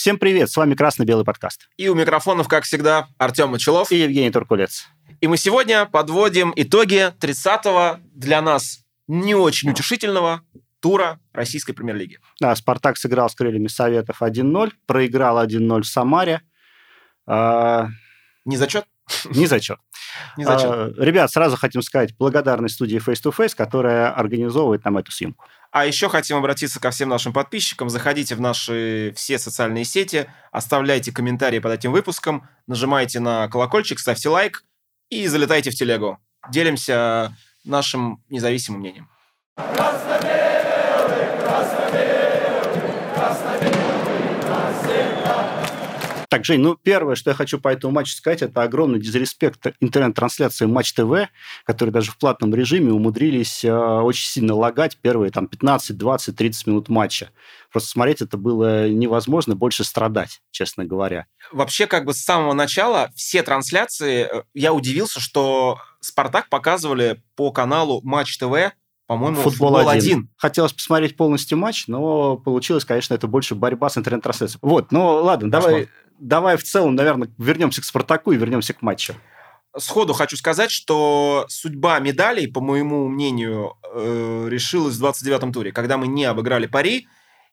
Всем привет, с вами Красно-Белый подкаст. И у микрофонов, как всегда, Артем Мочелов. И Евгений Туркулец. И мы сегодня подводим итоги 30-го для нас не очень утешительного тура российской премьер-лиги. Да, «Спартак» сыграл с «Крыльями Советов» 1-0, проиграл 1-0 в Самаре. А... Не зачет? Не зачет. Не зачет. А, ребят, сразу хотим сказать благодарность студии Face to Face, которая организовывает нам эту съемку. А еще хотим обратиться ко всем нашим подписчикам. Заходите в наши все социальные сети, оставляйте комментарии под этим выпуском, нажимайте на колокольчик, ставьте лайк и залетайте в телегу. Делимся нашим независимым мнением. Так, Жень, ну, первое, что я хочу по этому матчу сказать, это огромный дизреспект интернет-трансляции Матч ТВ, которые даже в платном режиме умудрились э, очень сильно лагать первые там 15, 20, 30 минут матча. Просто смотреть это было невозможно, больше страдать, честно говоря. Вообще, как бы с самого начала все трансляции, э, я удивился, что «Спартак» показывали по каналу Матч ТВ по-моему, футбол, футбол 1. Хотелось посмотреть полностью матч, но получилось, конечно, это больше борьба с интернет-трансляцией. Вот, ну ладно, давай, давай в целом, наверное, вернемся к Спартаку и вернемся к матчу. Сходу хочу сказать, что судьба медалей, по моему мнению, э, решилась в 29-м туре, когда мы не обыграли пари,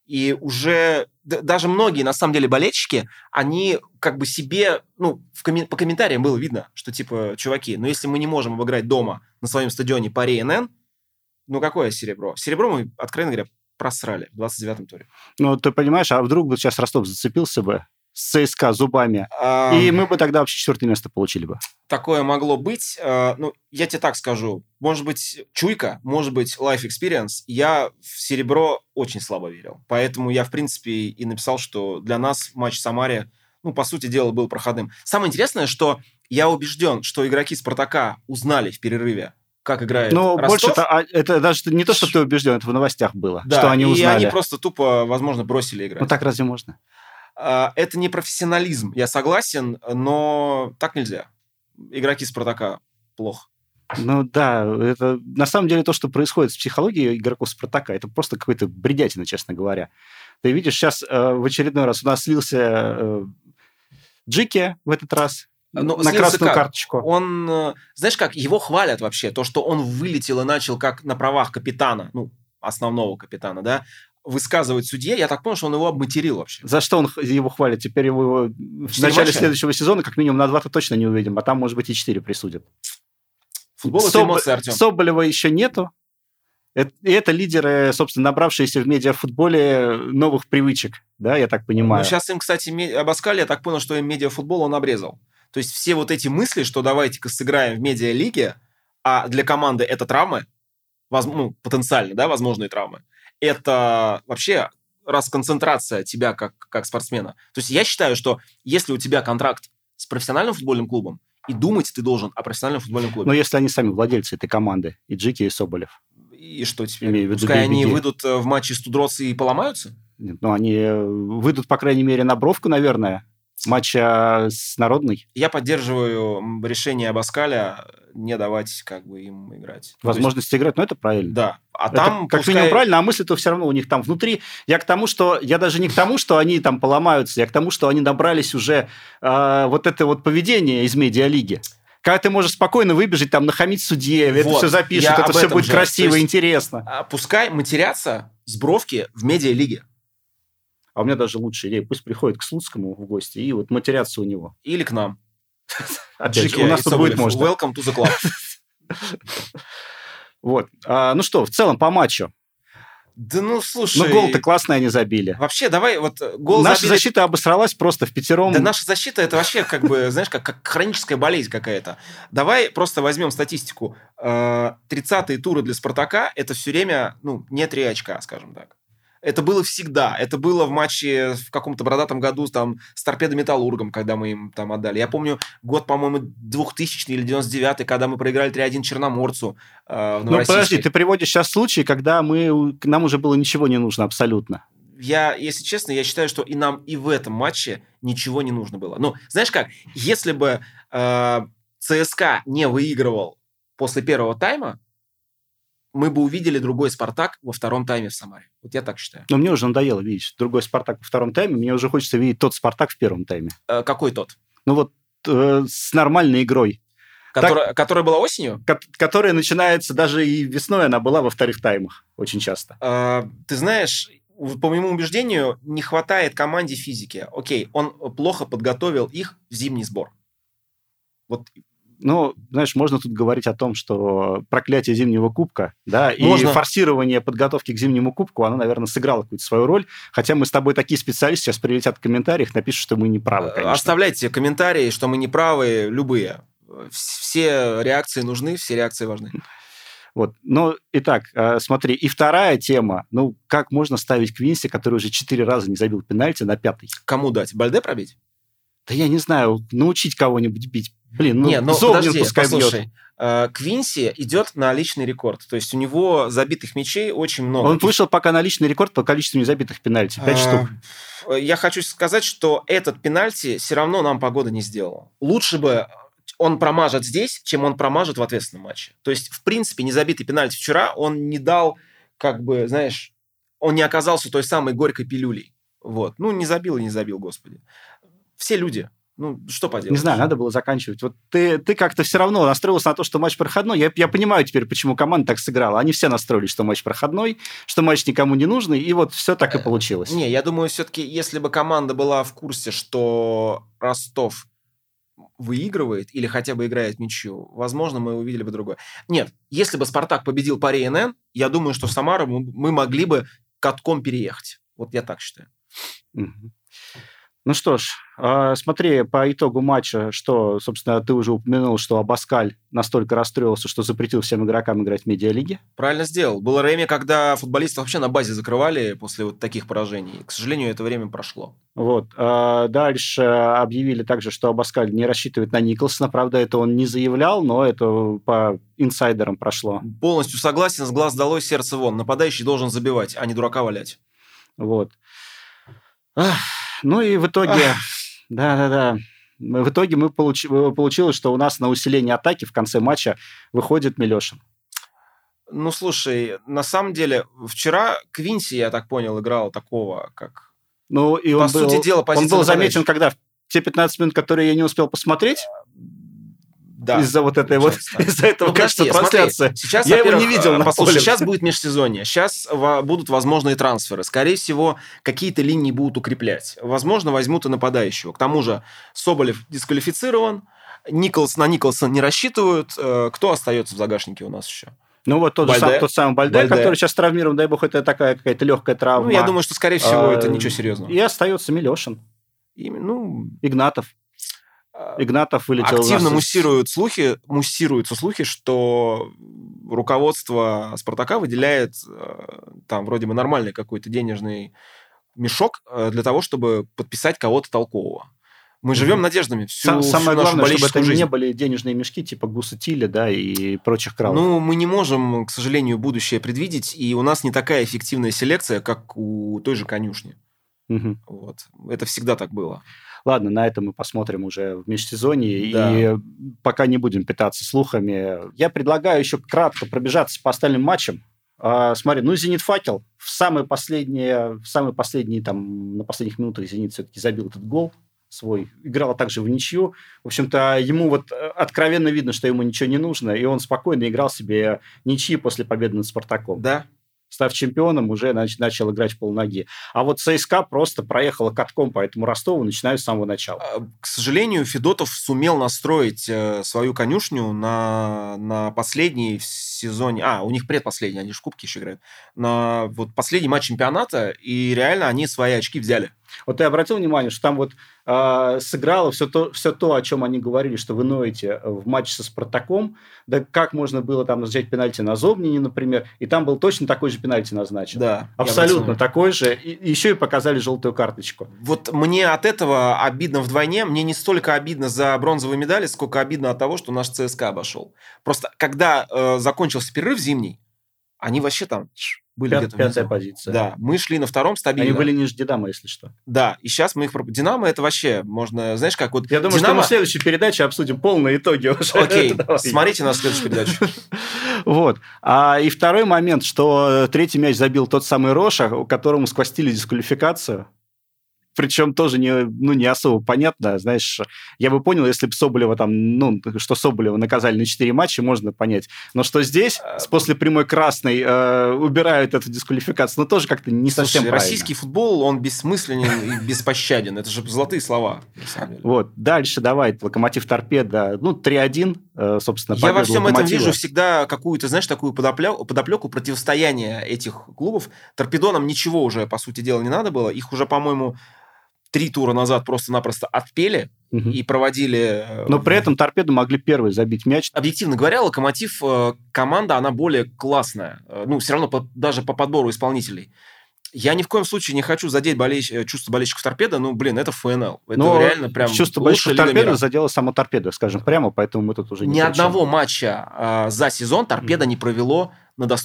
и уже даже многие, на самом деле, болельщики, они как бы себе, ну, в коммен- по комментариям было видно, что типа, чуваки, ну если мы не можем обыграть дома на своем стадионе пари НН, ну, какое серебро? Серебро мы, откровенно говоря, просрали в 29-м туре. Ну, ты понимаешь, а вдруг бы сейчас Ростов зацепился бы с ЦСКА зубами, а... и мы бы тогда вообще четвертое место получили бы. Такое могло быть. А, ну, я тебе так скажу. Может быть, чуйка, может быть, life experience. Я в серебро очень слабо верил. Поэтому я, в принципе, и написал, что для нас матч в Самаре, ну, по сути дела, был проходным. Самое интересное, что я убежден, что игроки «Спартака» узнали в перерыве, как играет Ну, Ростов. больше это, а, это даже не то, что ты убежден, это в новостях было, да, что они узнали. и они просто тупо, возможно, бросили играть. Ну, так разве можно? А, это не профессионализм, я согласен, но так нельзя. Игроки Спартака плохо. Ну да, это на самом деле то, что происходит с психологией игроков Спартака, это просто какой-то бредятина, честно говоря. Ты видишь, сейчас э, в очередной раз у нас слился э, Джики в этот раз, ну, на красную как? карточку. Он, э, знаешь как, его хвалят вообще, то, что он вылетел и начал как на правах капитана, ну, основного капитана, да, высказывать судье, я так понял, что он его обматерил вообще. За что он его хвалит? Теперь его в начале матча? следующего сезона как минимум на два-то точно не увидим, а там, может быть, и четыре присудят. Футбол Соб... это эмоции, Артем. Соболева еще нету. И это лидеры, собственно, набравшиеся в медиафутболе новых привычек, да, я так понимаю. Ну, сейчас им, кстати, Абаскаль, я так понял, что им медиафутбол он обрезал. То есть все вот эти мысли, что давайте-ка сыграем в медиалиге, а для команды это травмы, воз, ну, потенциально, да, возможные травмы, это вообще расконцентрация тебя как, как спортсмена. То есть я считаю, что если у тебя контракт с профессиональным футбольным клубом, и думать ты должен о профессиональном футбольном клубе. Но если они сами владельцы этой команды, и Джики, и Соболев. И что теперь? Имею в виду Пускай они выйдут э, в матче с Тудроц и поломаются? Нет, ну, они э, выйдут, по крайней мере, на бровку, наверное, матча с Народной? Я поддерживаю решение Абаскаля не давать как бы им играть. Возможность есть... играть, но это правильно. Да. А это там как пускай... минимум правильно, а мысли-то все равно у них там внутри. Я к тому, что я даже не к тому, что они там поломаются, я к тому, что они набрались уже э, вот это вот поведение из медиалиги. Когда ты можешь спокойно выбежать, там, нахамить судье, вот, это все запишут, это все будет же. красиво, и интересно. А, пускай матерятся с бровки в медиалиге. А у меня даже лучшая идея. Пусть приходит к Слуцкому в гости и вот матерятся у него. Или к нам. Опять же, у нас тут будет можно. Welcome to the club. Вот. А, ну что, в целом по матчу. Да ну, слушай... Ну, гол-то классный они забили. Вообще, давай вот э, гол Наша забили... защита обосралась просто в пятером. Да наша защита, это вообще как бы, знаешь, как, как хроническая болезнь какая-то. Давай просто возьмем статистику. 30-е э, туры для Спартака, это все время, ну, не три очка, скажем так. Это было всегда. Это было в матче в каком-то бородатом году там, с торпедо-металлургом, когда мы им там отдали. Я помню год, по-моему, 2000 или 99 когда мы проиграли 3-1 Черноморцу э, в Ну, подожди, ты приводишь сейчас случай, когда мы, нам уже было ничего не нужно абсолютно. Я, если честно, я считаю, что и нам и в этом матче ничего не нужно было. Ну, знаешь как, если бы э, ЦСКА не выигрывал после первого тайма, мы бы увидели другой «Спартак» во втором тайме в Самаре. Вот я так считаю. Но мне уже надоело видеть другой «Спартак» во втором тайме. Мне уже хочется видеть тот «Спартак» в первом тайме. Э, какой тот? Ну вот э, с нормальной игрой. Которая, так, которая была осенью? Ко- которая начинается даже и весной, она была во вторых таймах очень часто. Э, ты знаешь, по моему убеждению, не хватает команде физики. Окей, он плохо подготовил их в зимний сбор. Вот ну, знаешь, можно тут говорить о том, что проклятие зимнего кубка, да, можно. и форсирование подготовки к зимнему кубку, оно, наверное, сыграло какую-то свою роль. Хотя мы с тобой такие специалисты сейчас прилетят в комментариях, напишут, что мы не правы, конечно. Оставляйте комментарии, что мы не правы, любые. Все реакции нужны, все реакции важны. Вот. Но, итак, э, смотри, и вторая тема. Ну, как можно ставить Квинси, который уже четыре раза не забил пенальти, на пятый? Кому дать? Бальде пробить? Да я не знаю, научить кого-нибудь бить. Блин, ну, не, ну подожди, пускай послушай. бьет. Э, Квинси идет на личный рекорд. То есть у него забитых мячей очень много. Он вышел пока на личный рекорд по количеству незабитых пенальти. Пять штук. Э, Я хочу сказать, что этот пенальти все равно нам погода не сделала. Лучше бы он промажет здесь, чем он промажет в ответственном матче. То есть, в принципе, незабитый пенальти вчера он не дал, как бы, знаешь, он не оказался той самой горькой пилюлей. Вот. Ну, не забил и не забил, господи. Все люди. Ну, что поделать? Не знаю, надо было заканчивать. Вот ты, ты как-то все равно настроился на то, что матч проходной. Я, я понимаю теперь, почему команда так сыграла. Они все настроились, что матч проходной, что матч никому не нужный, и вот все так и получилось. Не, я думаю, все-таки, если бы команда была в курсе, что Ростов выигрывает или хотя бы играет ничью, возможно, мы увидели бы другое. Нет, если бы Спартак победил по РНН, я думаю, что в Самару мы могли бы катком переехать. Вот я так считаю. Угу. Ну что ж, смотри, по итогу матча, что, собственно, ты уже упомянул, что Абаскаль настолько расстроился, что запретил всем игрокам играть в медиалиге. Правильно сделал. Было время, когда футболистов вообще на базе закрывали после вот таких поражений. К сожалению, это время прошло. Вот. Дальше объявили также, что Абаскаль не рассчитывает на Николсона. Правда, это он не заявлял, но это по инсайдерам прошло. Полностью согласен. С глаз долой, сердце вон. Нападающий должен забивать, а не дурака валять. Вот. Ах. Ну и в итоге, да-да-да, в итоге мы получ... получилось, что у нас на усиление атаки в конце матча выходит Милешин. Ну, слушай, на самом деле, вчера Квинси, я так понял, играл такого, как... Ну, и он По был, сути дела, он был заметен, когда в те 15 минут, которые я не успел посмотреть, да. из-за вот этой вот, из-за этого ну, качества трансляции. Сейчас, я его не видел на послушай, поле. сейчас будет межсезонье, сейчас будут возможные трансферы. Скорее всего, какие-то линии будут укреплять. Возможно, возьмут и нападающего. К тому же Соболев дисквалифицирован, Николс на Николса не рассчитывают. Кто остается в загашнике у нас еще? Ну, вот тот, Бальде. Сам, тот самый Бальде, Бальде. который сейчас травмирован, дай бог, это такая какая-то легкая травма. Ну, я думаю, что, скорее всего, А, это ничего серьезного. И остается Милешин, И, ну, Игнатов. Игнатов вылетел активно муссируют слухи, муссируются слухи, что руководство Спартака выделяет э, там вроде бы нормальный какой-то денежный мешок э, для того, чтобы подписать кого-то толкового. Мы живем надеждами всю, Сам- всю Самое нашу главное, чтобы это жизнь. не были денежные мешки типа Гуса Тиля, да, и прочих кралов. Ну, мы не можем, к сожалению, будущее предвидеть, и у нас не такая эффективная селекция, как у той же конюшни. Мгм. Вот. Это всегда так было. Ладно, на это мы посмотрим уже в межсезонье. Да. И пока не будем питаться слухами. Я предлагаю еще кратко пробежаться по остальным матчам. А, смотри, ну, «Зенит» «Факел» в самые последние, в самые последние, там, на последних минутах «Зенит» все-таки забил этот гол свой. Играл также в ничью. В общем-то, ему вот э, откровенно видно, что ему ничего не нужно, и он спокойно играл себе ничьи после победы над «Спартаком». Да? Став чемпионом, уже нач- начал играть в полноги. А вот ЦСКА просто проехала катком по этому Ростову, начиная с самого начала. А, К сожалению, Федотов сумел настроить э, свою конюшню на, на последний сезоне... А, у них предпоследний, они же в Кубке еще играют. На вот последний матч чемпионата, и реально они свои очки взяли. Вот ты обратил внимание, что там вот э, сыграло все то, все то, о чем они говорили, что вы ноете в матче со Спартаком. Да как можно было там назначать пенальти на Зобнине, например, и там был точно такой же пенальти назначен. Да. Абсолютно такой же. И еще и показали желтую карточку. Вот мне от этого обидно вдвойне. Мне не столько обидно за бронзовые медали, сколько обидно от того, что наш ЦСКА обошел. Просто когда э, закончился перерыв зимний, они вообще там были Пят- где-то пятая внизу. позиция. Да, мы шли на втором стабильно. Они были ниже Динамо, если что. Да, и сейчас мы их... проп- Динамо это вообще, можно, знаешь, как вот... Я думаю, что Динамо... мы в следующей передаче обсудим полные итоги уже. Окей, смотрите на следующую передачу. Вот. А, и второй момент, что третий мяч забил тот самый Роша, которому сквостили дисквалификацию причем тоже не, ну, не особо понятно. Знаешь, я бы понял, если бы Соболева там, ну, что Соболева наказали на 4 матча, можно понять. Но что здесь, а, после прямой красной, э, убирают эту дисквалификацию, ну, тоже как-то не совсем Слушай, правильно. российский футбол, он бессмысленен и беспощаден. Это же золотые слова, Вот, дальше давай, Локомотив Торпеда, ну, 3-1, э, собственно, Я во всем этом вижу всегда какую-то, знаешь, такую подоплеку, подоплеку противостояния этих клубов. Торпедонам ничего уже, по сути дела, не надо было. Их уже, по-моему, три тура назад просто-напросто отпели угу. и проводили... Э, Но при этом торпеды могли первый забить мяч. Объективно говоря, Локомотив, э, команда, она более классная. Э, ну, все равно по, даже по подбору исполнителей. Я ни в коем случае не хочу задеть болельщ... чувство болельщиков торпеда. Ну, блин, это ФНЛ. Это Но реально прям Чувство болельщиков торпеда задело само торпеда, скажем прямо, поэтому мы тут уже не Ни одного матча э, за сезон торпеда mm. не провело на до...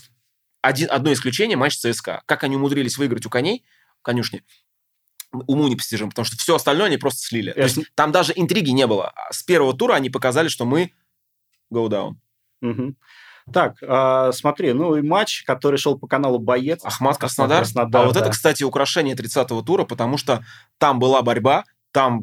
Один, одно исключение, матч ЦСКА. Как они умудрились выиграть у коней, конюшни, уму непостижим, потому что все остальное они просто слили. То есть там даже интриги не было. С первого тура они показали, что мы go down. Угу. Так, э, смотри, ну и матч, который шел по каналу «Боец». Ахмат Краснодар. Краснодар а вот да. это, кстати, украшение 30-го тура, потому что там была борьба, там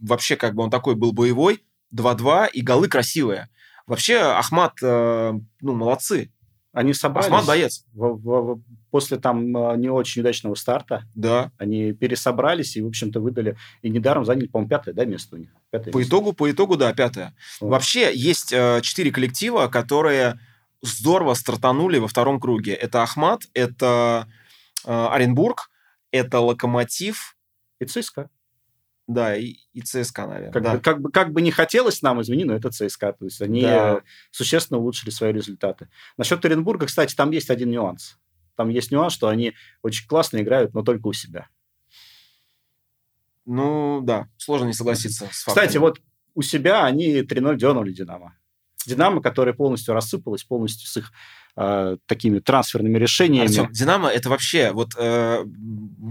вообще как бы он такой был боевой, 2-2, и голы красивые. Вообще Ахмат, э, ну, молодцы. Они собрались... Ахмат боец. В, в, в, после там а, не очень удачного старта. Да. Они пересобрались и, в общем-то, выдали... И недаром заняли, по-моему, пятое, да, место у них? Пятое по место. итогу, по итогу, да, пятое. Вот. Вообще, есть э, четыре коллектива, которые здорово стартанули во втором круге. Это Ахмат, это э, Оренбург, это Локомотив. И ЦСКА. Да, и, и ЦСКА, наверное. Как, да. бы, как, бы, как бы не хотелось нам, извини, но это ЦСКА. То есть они да. существенно улучшили свои результаты. Насчет Оренбурга, кстати, там есть один нюанс. Там есть нюанс, что они очень классно играют, но только у себя. Ну, да, сложно не согласиться с фактом. Кстати, вот у себя они 3-0 дернули «Динамо». «Динамо», которая полностью рассыпалась, полностью с их э, такими трансферными решениями. Артем, Динамо это вообще вот э,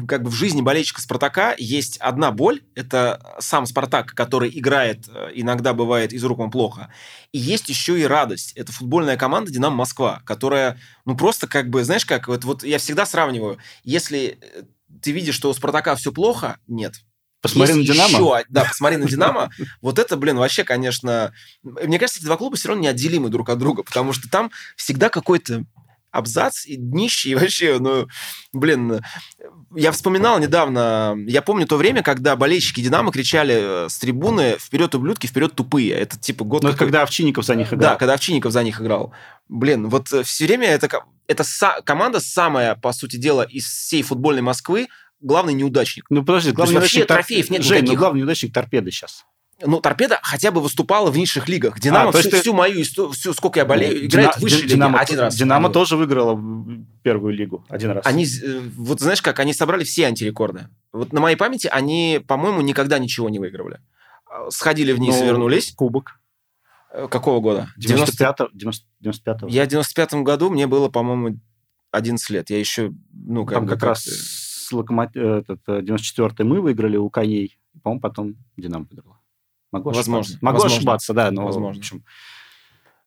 как бы в жизни болельщика Спартака есть одна боль, это сам Спартак, который играет э, иногда бывает из рук он плохо, и есть еще и радость. Это футбольная команда Динамо Москва, которая ну просто как бы знаешь как вот вот я всегда сравниваю, если э, ты видишь, что у Спартака все плохо, нет, Посмотри Есть на Динамо. Еще, да, посмотри на Динамо. Вот это, блин, вообще, конечно... Мне кажется, эти два клуба все равно неотделимы друг от друга, потому что там всегда какой-то абзац и днище, и вообще, ну, блин, я вспоминал недавно, я помню то время, когда болельщики «Динамо» кричали э, с трибуны «Вперед, ублюдки, вперед, тупые». Это типа год... Ну, когда Овчинников за них играл. Да, когда Овчинников за них играл. Блин, вот э, все время это, это са- команда самая, по сути дела, из всей футбольной Москвы, главный неудачник. Ну, подожди, главный неудачник... Тор... трофеев нет Жень, ну, главный неудачник торпеды сейчас. Ну, торпеда хотя бы выступала в низших лигах. Динамо а, всю, ты... всю мою историю, всю, сколько я болею, ну, играет Дина... в высшей Динамо, лиге один раз. Динамо тоже выиграла первую лигу один раз. Они, э, вот знаешь как, они собрали все антирекорды. Вот на моей памяти они, по-моему, никогда ничего не выигрывали. Сходили вниз ну, вернулись. Кубок. Э, какого года? 95-го. 95 я в 95-м году, мне было, по-моему, 11 лет. Я еще, ну, как Там как, как раз локомот... Э, этот, 94-й мы выиграли у коней, по-моему, потом Динамо выиграла. Могу Возможно. ошибаться. Могу Возможно. ошибаться, да, но Возможно. в общем...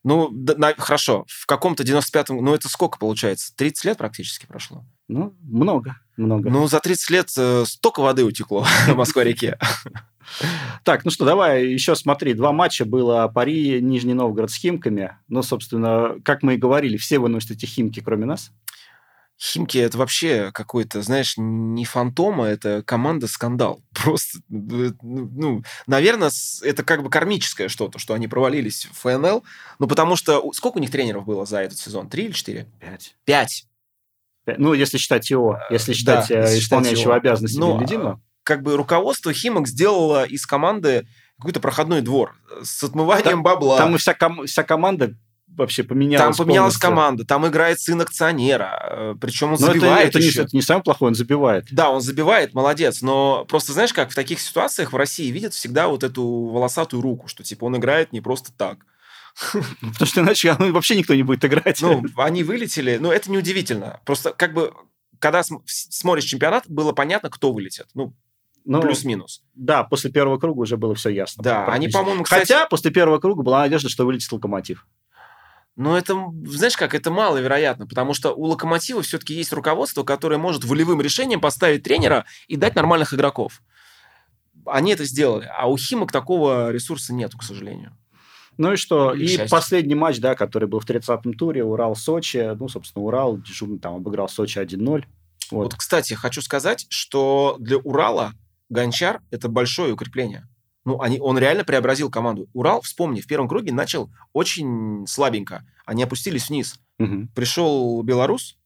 Ну, да, на, хорошо, в каком-то 95-м, ну, это сколько получается? 30 лет практически прошло? Ну, много, много. Ну, за 30 лет э, столько воды утекло в Москва-реке. Так, ну что, давай еще смотри. Два матча было Пари, Нижний Новгород с Химками. Ну, собственно, как мы и говорили, все выносят эти Химки, кроме нас. Химки это вообще какой-то, знаешь, не фантома, это команда скандал. Просто, ну, ну, наверное, это как бы кармическое что-то, что они провалились в ФНЛ. Ну, потому что сколько у них тренеров было за этот сезон? Три или четыре? Пять. Пять. Ну, если считать его, если считать да, если исполняющего считать обязанности ну, Бельдина. Как бы руководство Химок сделало из команды какой-то проходной двор с отмыванием да, бабла. Там вся, ком- вся команда вообще поменялась. Там поменялась полностью. команда, там играет сын акционера, э, причем он но забивает. Это, это, еще. Не, это не самый плохой, он забивает. Да, он забивает, молодец. Но просто знаешь, как в таких ситуациях в России видят всегда вот эту волосатую руку, что типа он играет не просто так. Потому что иначе вообще никто не будет играть. Ну, они вылетели, но это неудивительно. Просто как бы, когда смотришь чемпионат, было понятно, кто вылетит. Ну, ну, плюс-минус. Да, после первого круга уже было все ясно. Да, они, по-моему, кстати... Хотя после первого круга была надежда, что вылетит Локомотив. Но это, знаешь как, это маловероятно, потому что у Локомотива все-таки есть руководство, которое может волевым решением поставить тренера и дать нормальных игроков. Они это сделали, а у Химок такого ресурса нету, к сожалению. Ну и что? И счастье. последний матч, да, который был в 30-м туре, Урал-Сочи. Ну, собственно, Урал дежурно там обыграл Сочи 1-0. Вот. Вот. кстати, хочу сказать, что для Урала Гончар – это большое укрепление. Ну, они, он реально преобразил команду. Урал, вспомни, в первом круге начал очень слабенько. Они опустились вниз. Мгм. Пришел белорус,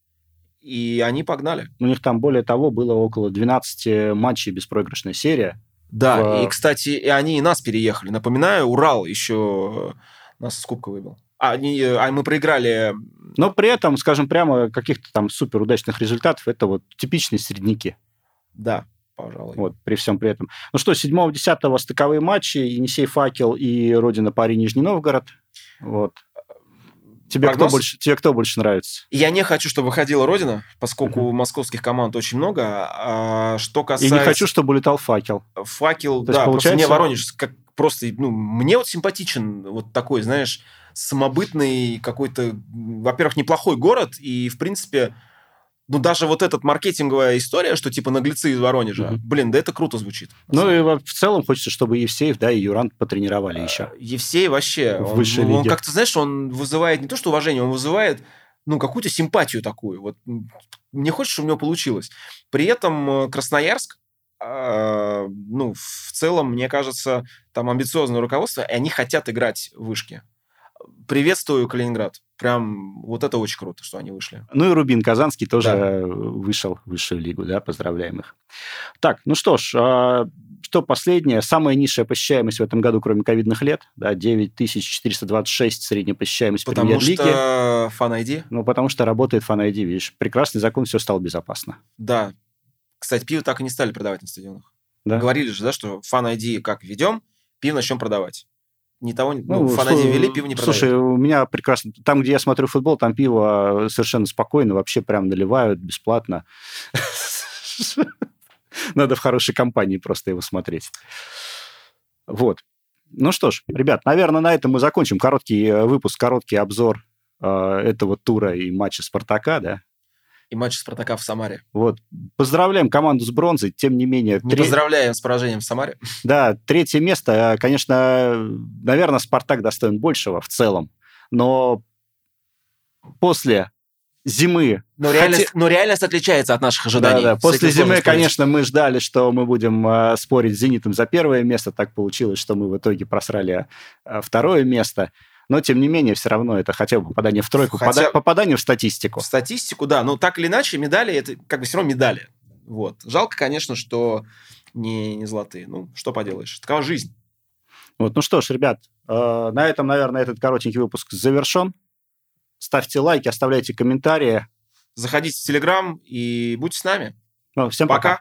и они погнали. У них там, более того, было около 12 матчей беспроигрышная серия. Да, В- и, кстати, и они и нас переехали. Напоминаю, Урал еще нас с Кубка выбил. А, они, а мы проиграли... Но при этом, скажем прямо, каких-то там супер удачных результатов это вот типичные средники. Да, пожалуй. Вот, при всем при этом. Ну что, 7-10 стыковые матчи, Енисей Факел и Родина Пари Нижний Новгород. Вот. Тебе кто, больше, тебе кто больше нравится? Я не хочу, чтобы выходила Родина, поскольку московских команд очень много. А что И касается... не хочу, чтобы улетал Факел. Факел, То есть да, просто мне получается- Воронеж как просто, ну, мне вот симпатичен вот такой, знаешь, самобытный какой-то, во-первых, неплохой город, и, в принципе, ну, даже вот эта маркетинговая история, что типа наглецы из Воронежа, Мгм. блин, да это круто звучит. Ну и в целом хочется, чтобы Евсеев, да, и Юрант потренировали еще. Евсей вообще, В он, высшей он лиге. как-то, знаешь, он вызывает не то что уважение, он вызывает, ну, какую-то симпатию такую. Вот мне хочется, чтобы у него получилось. При этом э, Красноярск, а, ну, в целом, мне кажется, там амбициозное руководство, и они хотят играть в вышки. Приветствую Калининград. Прям вот это очень круто, что они вышли. Ну и Рубин Казанский тоже Да. вышел в высшую лигу, да, поздравляем их. Так, ну что ж, а, что последнее? Самая низшая посещаемость в этом году, кроме ковидных лет, да, 9426 средняя посещаемость Потому премьер-лиги. что фан ID, Ну, потому что работает фан ID, видишь. Прекрасный закон, все стало безопасно. да. Кстати, пиво так и не стали продавать на стадионах. Да? Говорили же, да, что фан ID как ведем, пиво начнем продавать. Ни того, ни- ну, Ну, слу- ID ввели, пиво не продают. Слушай, у меня прекрасно... Там, где я смотрю футбол, там пиво совершенно спокойно, вообще прям наливают бесплатно. Надо в хорошей компании просто его смотреть. Вот. Ну что ж, ребят, наверное, на этом мы закончим. Короткий э, выпуск, короткий обзор э, этого тура и матча Спартака, да. И матч Спартака в Самаре. Вот. Поздравляем команду с бронзой. Тем не менее, Не тре- поздравляем с поражением в Самаре. Да, третье место, э, конечно, наверное, Спартак достоин большего в целом, но после зимы... Но Хотя- реальность, но реальность отличается от наших ожиданий. Да, да, после зимы, спорить. конечно, мы ждали, что мы будем э, спорить с «Зенитом» за первое место. Так получилось, что мы в итоге просрали э, второе место. Но, тем не менее, все равно это хотя бы попадание в тройку, Хотя- пода- попадание в статистику. В статистику, да. Но так или иначе, медали, это как бы все равно медали. Вот. Жалко, конечно, что не, не золотые. Ну, что поделаешь. Такова жизнь. Вот, ну что ж, ребят, э, на этом, наверное, этот коротенький выпуск завершен. Ставьте лайки, оставляйте комментарии. Заходите в Телеграм и будьте с нами. Ну, всем пока. Пока.